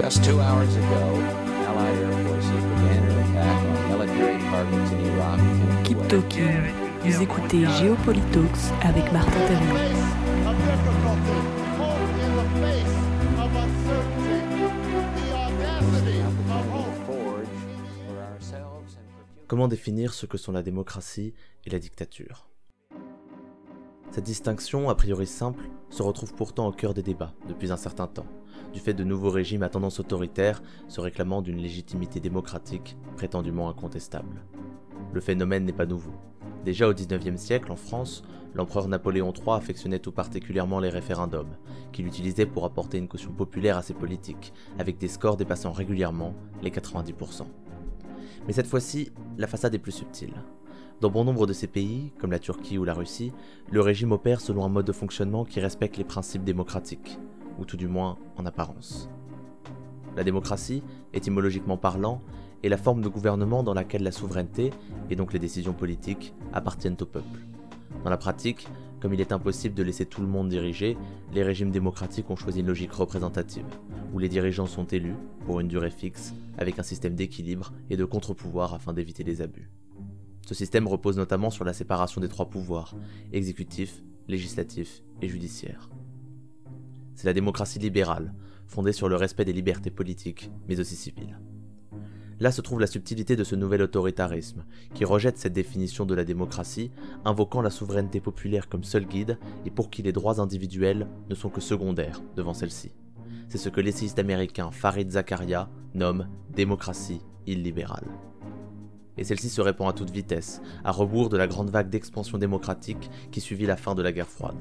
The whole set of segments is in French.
Just two hours ago, Allied air forces began an attack on military targets in Iraq and Keep. Talking. Vous écoutez Géopolitalks avec Martin for Comment définir ce que sont la démocratie et la dictature? Cette distinction, a priori simple, se retrouve pourtant au cœur des débats depuis un certain temps, du fait de nouveaux régimes à tendance autoritaire se réclamant d'une légitimité démocratique prétendument incontestable. Le phénomène n'est pas nouveau. Déjà au XIXe siècle, en France, l'empereur Napoléon III affectionnait tout particulièrement les référendums, qu'il utilisait pour apporter une caution populaire à ses politiques, avec des scores dépassant régulièrement les 90%. Mais cette fois-ci, la façade est plus subtile. Dans bon nombre de ces pays, comme la Turquie ou la Russie, le régime opère selon un mode de fonctionnement qui respecte les principes démocratiques, ou tout du moins en apparence. La démocratie, étymologiquement parlant, est la forme de gouvernement dans laquelle la souveraineté, et donc les décisions politiques, appartiennent au peuple. Dans la pratique, comme il est impossible de laisser tout le monde diriger, les régimes démocratiques ont choisi une logique représentative, où les dirigeants sont élus, pour une durée fixe, avec un système d'équilibre et de contre-pouvoir afin d'éviter les abus. Ce système repose notamment sur la séparation des trois pouvoirs, exécutif, législatif et judiciaire. C'est la démocratie libérale, fondée sur le respect des libertés politiques, mais aussi civiles. Là se trouve la subtilité de ce nouvel autoritarisme, qui rejette cette définition de la démocratie, invoquant la souveraineté populaire comme seul guide et pour qui les droits individuels ne sont que secondaires devant celle-ci. C'est ce que l'essayiste américain Farid Zakaria nomme démocratie illibérale. Et celle-ci se répand à toute vitesse, à rebours de la grande vague d'expansion démocratique qui suivit la fin de la guerre froide.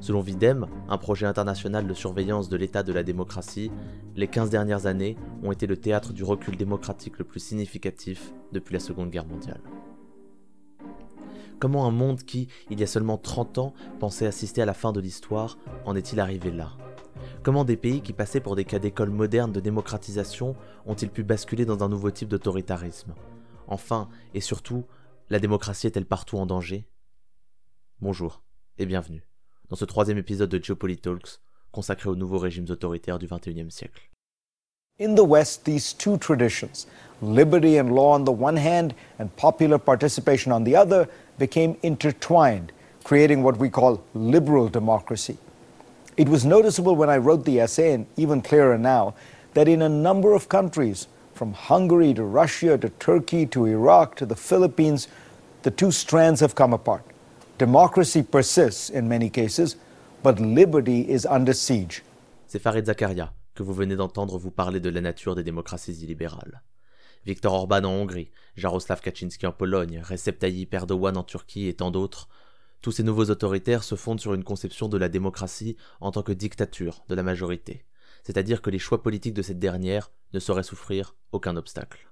Selon Videm, un projet international de surveillance de l'état de la démocratie, les 15 dernières années ont été le théâtre du recul démocratique le plus significatif depuis la Seconde Guerre mondiale. Comment un monde qui, il y a seulement 30 ans, pensait assister à la fin de l'histoire, en est-il arrivé là? Comment des pays qui passaient pour des cas d'école modernes de démocratisation ont-ils pu basculer dans un nouveau type d'autoritarisme? Enfin, et surtout, la démocratie est-elle partout en danger? Bonjour, et bienvenue dans ce troisième épisode de Geopolitalks consacré aux nouveaux régimes autoritaires du XXIe siècle. In the West, these two traditions, liberty and law on the one hand and popular participation on the other, became intertwined, creating what we call liberal democracy. It was noticeable when I wrote the essay, and even clearer now, that in a number of countries, from Hungary to Russia to Turkey to Iraq to the Philippines, the two strands have come apart. Democracy persists in many cases, but liberty is under siege. C'est Farid Zakaria que vous venez d'entendre vous parler de la nature des démocraties illibérales. Viktor Orban en Hongrie, Jaroslav Kaczynski en Pologne, Recep Tayyip Erdogan en Turquie et tant d'autres, tous ces nouveaux autoritaires se fondent sur une conception de la démocratie en tant que dictature de la majorité, c'est-à-dire que les choix politiques de cette dernière ne sauraient souffrir aucun obstacle.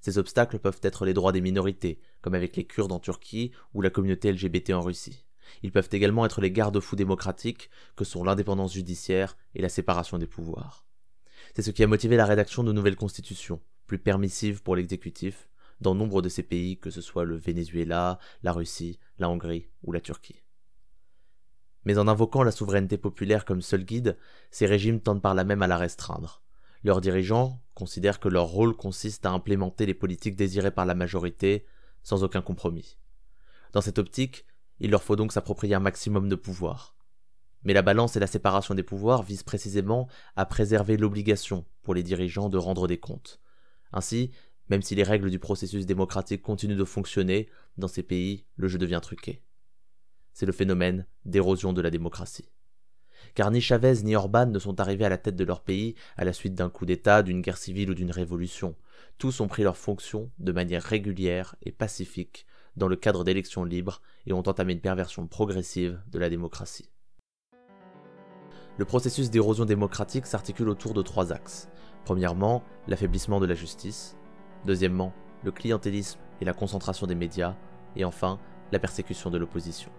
Ces obstacles peuvent être les droits des minorités, comme avec les Kurdes en Turquie ou la communauté LGBT en Russie. Ils peuvent également être les garde-fous démocratiques que sont l'indépendance judiciaire et la séparation des pouvoirs. C'est ce qui a motivé la rédaction de nouvelles constitutions, plus permissives pour l'exécutif, dans nombre de ces pays, que ce soit le Venezuela, la Russie, la Hongrie ou la Turquie. Mais en invoquant la souveraineté populaire comme seul guide, ces régimes tendent par là même à la restreindre. Leurs dirigeants considèrent que leur rôle consiste à implémenter les politiques désirées par la majorité sans aucun compromis. Dans cette optique, il leur faut donc s'approprier un maximum de pouvoir. Mais la balance et la séparation des pouvoirs visent précisément à préserver l'obligation pour les dirigeants de rendre des comptes. Ainsi, même si les règles du processus démocratique continuent de fonctionner, dans ces pays, le jeu devient truqué. C'est le phénomène d'érosion de la démocratie car ni Chavez ni Orban ne sont arrivés à la tête de leur pays à la suite d'un coup d'État, d'une guerre civile ou d'une révolution. Tous ont pris leurs fonctions de manière régulière et pacifique dans le cadre d'élections libres et ont entamé une perversion progressive de la démocratie. Le processus d'érosion démocratique s'articule autour de trois axes. Premièrement, l'affaiblissement de la justice. Deuxièmement, le clientélisme et la concentration des médias. Et enfin, la persécution de l'opposition.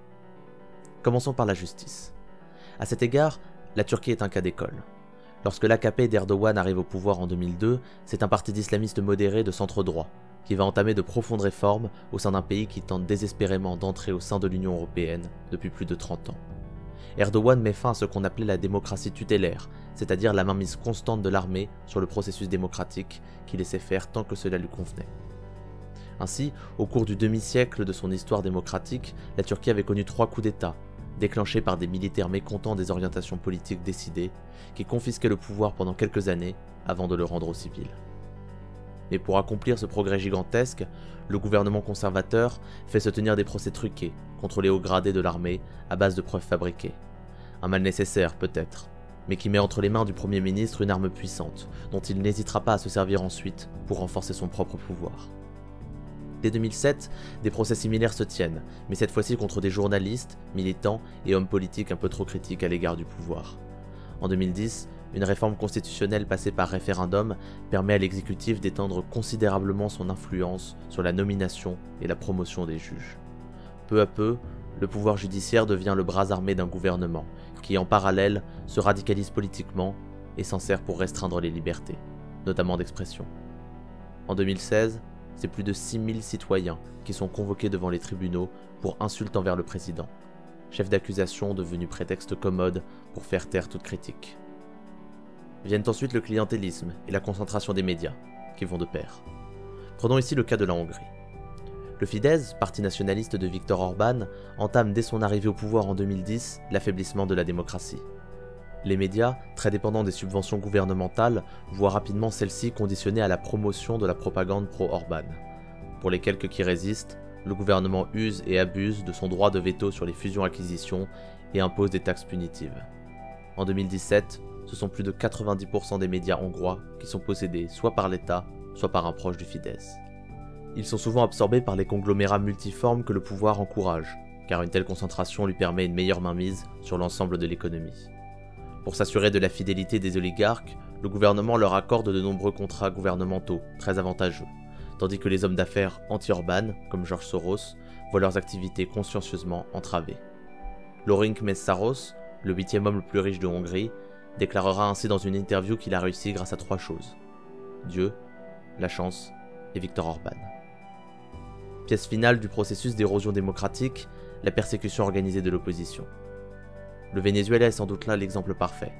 Commençons par la justice. À cet égard, la Turquie est un cas d'école. Lorsque l'AKP d'Erdogan arrive au pouvoir en 2002, c'est un parti d'islamistes modérés de centre droit, qui va entamer de profondes réformes au sein d'un pays qui tente désespérément d'entrer au sein de l'Union européenne depuis plus de 30 ans. Erdogan met fin à ce qu'on appelait la démocratie tutélaire, c'est-à-dire la mainmise constante de l'armée sur le processus démocratique qui laissait faire tant que cela lui convenait. Ainsi, au cours du demi-siècle de son histoire démocratique, la Turquie avait connu trois coups d'État, déclenchés par des militaires mécontents des orientations politiques décidées, qui confisquaient le pouvoir pendant quelques années avant de le rendre aux civils. Mais pour accomplir ce progrès gigantesque, le gouvernement conservateur fait se tenir des procès truqués contre les hauts gradés de l'armée à base de preuves fabriquées. Un mal nécessaire peut-être, mais qui met entre les mains du Premier ministre une arme puissante, dont il n'hésitera pas à se servir ensuite pour renforcer son propre pouvoir. Dès 2007, des procès similaires se tiennent, mais cette fois-ci contre des journalistes, militants et hommes politiques un peu trop critiques à l'égard du pouvoir. En 2010, une réforme constitutionnelle passée par référendum permet à l'exécutif d'étendre considérablement son influence sur la nomination et la promotion des juges. Peu à peu, le pouvoir judiciaire devient le bras armé d'un gouvernement, qui en parallèle se radicalise politiquement et s'en sert pour restreindre les libertés, notamment d'expression. En 2016, c'est plus de 6000 citoyens qui sont convoqués devant les tribunaux pour insultes envers le président, chef d'accusation devenu prétexte commode pour faire taire toute critique. Viennent ensuite le clientélisme et la concentration des médias, qui vont de pair. Prenons ici le cas de la Hongrie. Le Fidesz, parti nationaliste de Viktor Orban, entame dès son arrivée au pouvoir en 2010 l'affaiblissement de la démocratie. Les médias, très dépendants des subventions gouvernementales, voient rapidement celles-ci conditionnées à la promotion de la propagande pro-Orban. Pour les quelques qui résistent, le gouvernement use et abuse de son droit de veto sur les fusions-acquisitions et impose des taxes punitives. En 2017, ce sont plus de 90% des médias hongrois qui sont possédés soit par l'État, soit par un proche du Fidesz. Ils sont souvent absorbés par les conglomérats multiformes que le pouvoir encourage, car une telle concentration lui permet une meilleure mainmise sur l'ensemble de l'économie. Pour s'assurer de la fidélité des oligarques, le gouvernement leur accorde de nombreux contrats gouvernementaux très avantageux, tandis que les hommes d'affaires anti-urbanes, comme George Soros, voient leurs activités consciencieusement entravées. Lorink Messaros, le huitième homme le plus riche de Hongrie, déclarera ainsi dans une interview qu'il a réussi grâce à trois choses. Dieu, la chance et Viktor Orban. Pièce finale du processus d'érosion démocratique, la persécution organisée de l'opposition. Le Venezuela est sans doute là l'exemple parfait.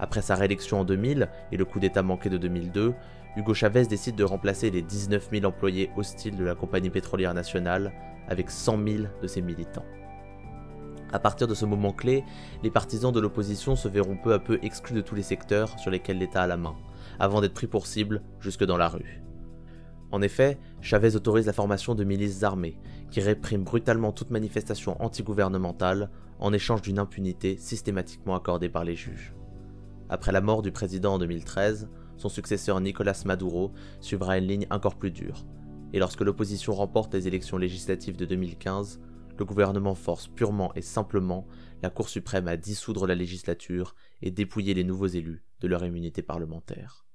Après sa réélection en 2000 et le coup d'État manqué de 2002, Hugo Chavez décide de remplacer les 19 000 employés hostiles de la compagnie pétrolière nationale avec 100 000 de ses militants. À partir de ce moment clé, les partisans de l'opposition se verront peu à peu exclus de tous les secteurs sur lesquels l'État a la main, avant d'être pris pour cible jusque dans la rue. En effet, Chavez autorise la formation de milices armées, qui répriment brutalement toute manifestation antigouvernementale en échange d'une impunité systématiquement accordée par les juges. Après la mort du président en 2013, son successeur Nicolas Maduro suivra une ligne encore plus dure, et lorsque l'opposition remporte les élections législatives de 2015, le gouvernement force purement et simplement la Cour suprême à dissoudre la législature et dépouiller les nouveaux élus de leur immunité parlementaire.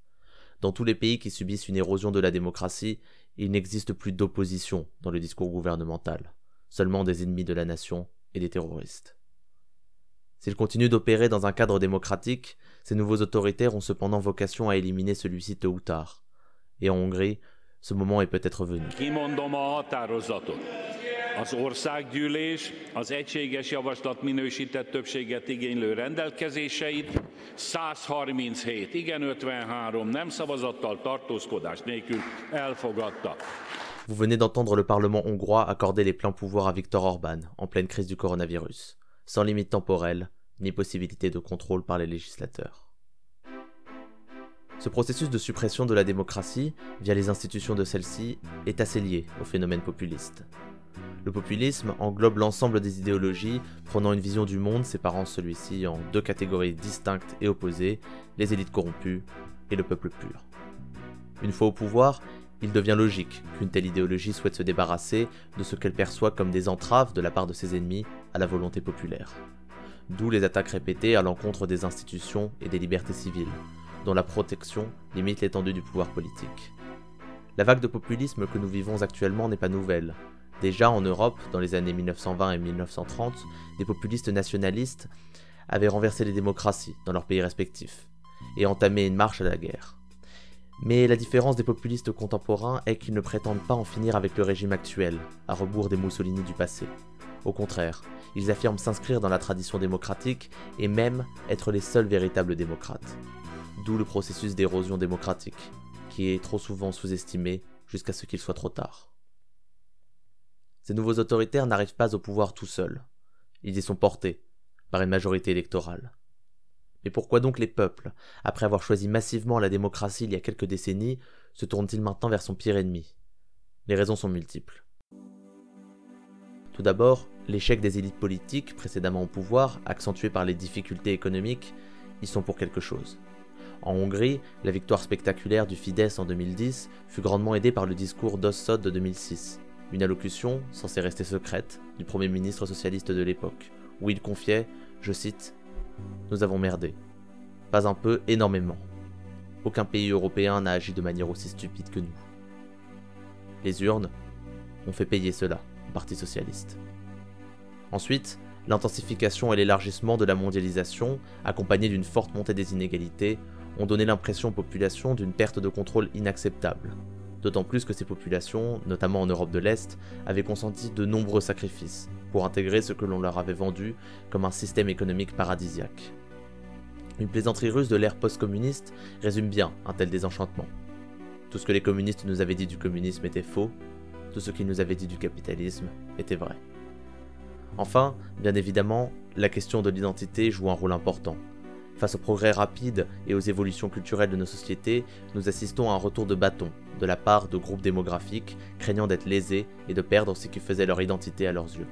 Dans tous les pays qui subissent une érosion de la démocratie, il n'existe plus d'opposition dans le discours gouvernemental, seulement des ennemis de la nation et des terroristes. S'ils continuent d'opérer dans un cadre démocratique, ces nouveaux autoritaires ont cependant vocation à éliminer celui-ci tôt ou tard. Et en Hongrie, ce moment est peut-être venu. Az országgyűlés az egységes javaslat minősített többséget igénylő rendelkezéseit 137 igen 53 nem szavazattal tartózkodás nélkül elfogadta. Vous venez d'entendre le Parlement hongrois accorder les pleins pouvoirs à Viktor Orban en pleine crise du coronavirus sans limite temporelle ni possibilité de contrôle par les législateurs. Ce processus de suppression de la démocratie via les institutions de celle-ci est assez lié au phénomène populiste. Le populisme englobe l'ensemble des idéologies prenant une vision du monde séparant celui-ci en deux catégories distinctes et opposées, les élites corrompues et le peuple pur. Une fois au pouvoir, il devient logique qu'une telle idéologie souhaite se débarrasser de ce qu'elle perçoit comme des entraves de la part de ses ennemis à la volonté populaire. D'où les attaques répétées à l'encontre des institutions et des libertés civiles, dont la protection limite l'étendue du pouvoir politique. La vague de populisme que nous vivons actuellement n'est pas nouvelle. Déjà en Europe, dans les années 1920 et 1930, des populistes nationalistes avaient renversé les démocraties dans leurs pays respectifs et entamé une marche à la guerre. Mais la différence des populistes contemporains est qu'ils ne prétendent pas en finir avec le régime actuel, à rebours des Mussolini du passé. Au contraire, ils affirment s'inscrire dans la tradition démocratique et même être les seuls véritables démocrates. D'où le processus d'érosion démocratique, qui est trop souvent sous-estimé jusqu'à ce qu'il soit trop tard. Ces nouveaux autoritaires n'arrivent pas au pouvoir tout seuls. Ils y sont portés par une majorité électorale. Mais pourquoi donc les peuples, après avoir choisi massivement la démocratie il y a quelques décennies, se tournent-ils maintenant vers son pire ennemi? Les raisons sont multiples. Tout d'abord, l'échec des élites politiques précédemment au pouvoir, accentué par les difficultés économiques, y sont pour quelque chose. En Hongrie, la victoire spectaculaire du Fidesz en 2010 fut grandement aidée par le discours d'Ossod de 2006, une allocution, censée rester secrète, du Premier ministre socialiste de l'époque, où il confiait, je cite, Nous avons merdé. Pas un peu, énormément. Aucun pays européen n'a agi de manière aussi stupide que nous. Les urnes ont fait payer cela au Parti socialiste. Ensuite, l'intensification et l'élargissement de la mondialisation, accompagnés d'une forte montée des inégalités, ont donné l'impression aux populations d'une perte de contrôle inacceptable. D'autant plus que ces populations, notamment en Europe de l'Est, avaient consenti de nombreux sacrifices pour intégrer ce que l'on leur avait vendu comme un système économique paradisiaque. Une plaisanterie russe de l'ère post-communiste résume bien un tel désenchantement. Tout ce que les communistes nous avaient dit du communisme était faux, tout ce qu'ils nous avaient dit du capitalisme était vrai. Enfin, bien évidemment, la question de l'identité joue un rôle important. Face aux progrès rapides et aux évolutions culturelles de nos sociétés, nous assistons à un retour de bâton de la part de groupes démographiques craignant d'être lésés et de perdre ce qui faisait leur identité à leurs yeux.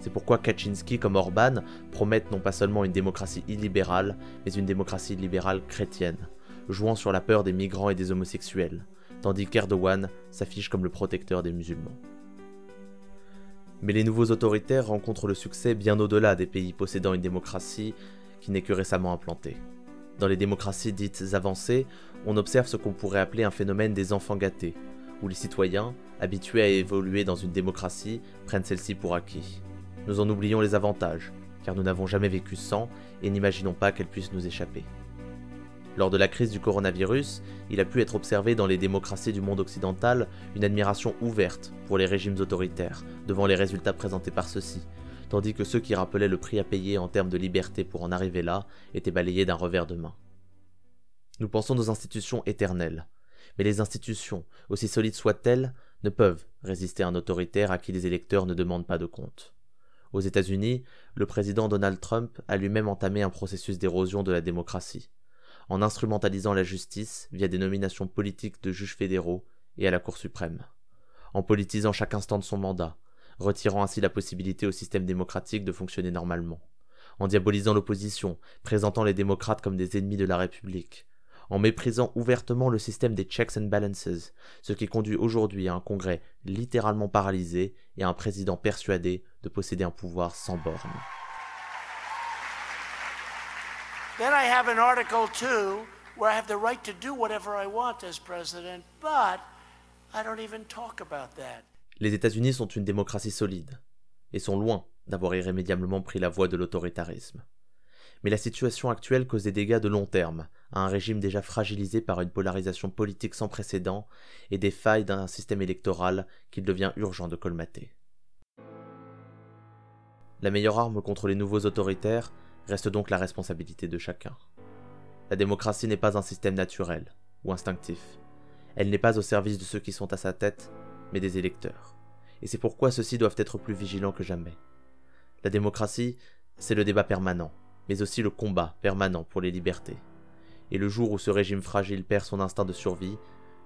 C'est pourquoi Kaczynski comme Orban promettent non pas seulement une démocratie illibérale, mais une démocratie libérale chrétienne, jouant sur la peur des migrants et des homosexuels, tandis qu'Erdogan s'affiche comme le protecteur des musulmans. Mais les nouveaux autoritaires rencontrent le succès bien au-delà des pays possédant une démocratie qui n'est que récemment implantée. Dans les démocraties dites avancées, on observe ce qu'on pourrait appeler un phénomène des enfants gâtés, où les citoyens, habitués à évoluer dans une démocratie, prennent celle-ci pour acquis. Nous en oublions les avantages, car nous n'avons jamais vécu sans et n'imaginons pas qu'elle puisse nous échapper. Lors de la crise du coronavirus, il a pu être observé dans les démocraties du monde occidental une admiration ouverte pour les régimes autoritaires devant les résultats présentés par ceux-ci, tandis que ceux qui rappelaient le prix à payer en termes de liberté pour en arriver là étaient balayés d'un revers de main. Nous pensons nos institutions éternelles, mais les institutions, aussi solides soient-elles, ne peuvent résister à un autoritaire à qui les électeurs ne demandent pas de compte. Aux États-Unis, le président Donald Trump a lui-même entamé un processus d'érosion de la démocratie, en instrumentalisant la justice via des nominations politiques de juges fédéraux et à la Cour suprême, en politisant chaque instant de son mandat, retirant ainsi la possibilité au système démocratique de fonctionner normalement, en diabolisant l'opposition, présentant les démocrates comme des ennemis de la République, en méprisant ouvertement le système des checks and balances, ce qui conduit aujourd'hui à un Congrès littéralement paralysé et à un président persuadé de posséder un pouvoir sans bornes. Then I have an Article 2 where I have the right to do whatever I want as president, but I don't even talk about that. Les États-Unis sont une démocratie solide et sont loin d'avoir irrémédiablement pris la voie de l'autoritarisme. Mais la situation actuelle cause des dégâts de long terme à un régime déjà fragilisé par une polarisation politique sans précédent et des failles d'un système électoral qu'il devient urgent de colmater. La meilleure arme contre les nouveaux autoritaires reste donc la responsabilité de chacun. La démocratie n'est pas un système naturel ou instinctif. Elle n'est pas au service de ceux qui sont à sa tête, mais des électeurs. Et c'est pourquoi ceux-ci doivent être plus vigilants que jamais. La démocratie, c'est le débat permanent, mais aussi le combat permanent pour les libertés. Et le jour où ce régime fragile perd son instinct de survie,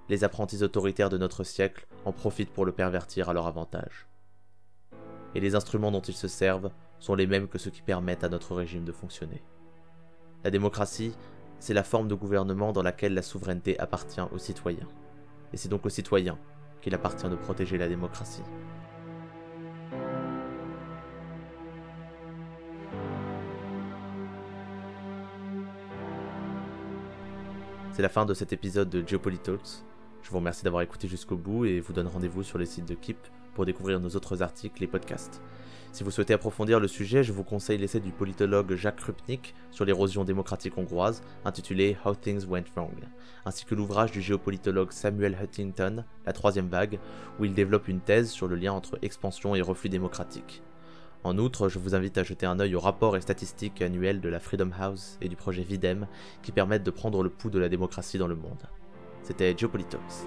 les apprentis autoritaires de notre siècle en profitent pour le pervertir à leur avantage. Et les instruments dont ils se servent sont les mêmes que ceux qui permettent à notre régime de fonctionner. La démocratie, c'est la forme de gouvernement dans laquelle la souveraineté appartient aux citoyens. Et c'est donc aux citoyens qu'il appartient de protéger la démocratie. C'est la fin de cet épisode de Geopolitalks. Je vous remercie d'avoir écouté jusqu'au bout et vous donne rendez-vous sur les sites de Keep pour découvrir nos autres articles et podcasts. Si vous souhaitez approfondir le sujet, je vous conseille l'essai du politologue Jacques Krupnik sur l'érosion démocratique hongroise, intitulé How Things Went Wrong, ainsi que l'ouvrage du géopolitologue Samuel Huntington, La troisième vague, où il développe une thèse sur le lien entre expansion et reflux démocratique. En outre, je vous invite à jeter un œil aux rapports et statistiques annuels de la Freedom House et du projet Videm qui permettent de prendre le pouls de la démocratie dans le monde. C'était Geopolitox.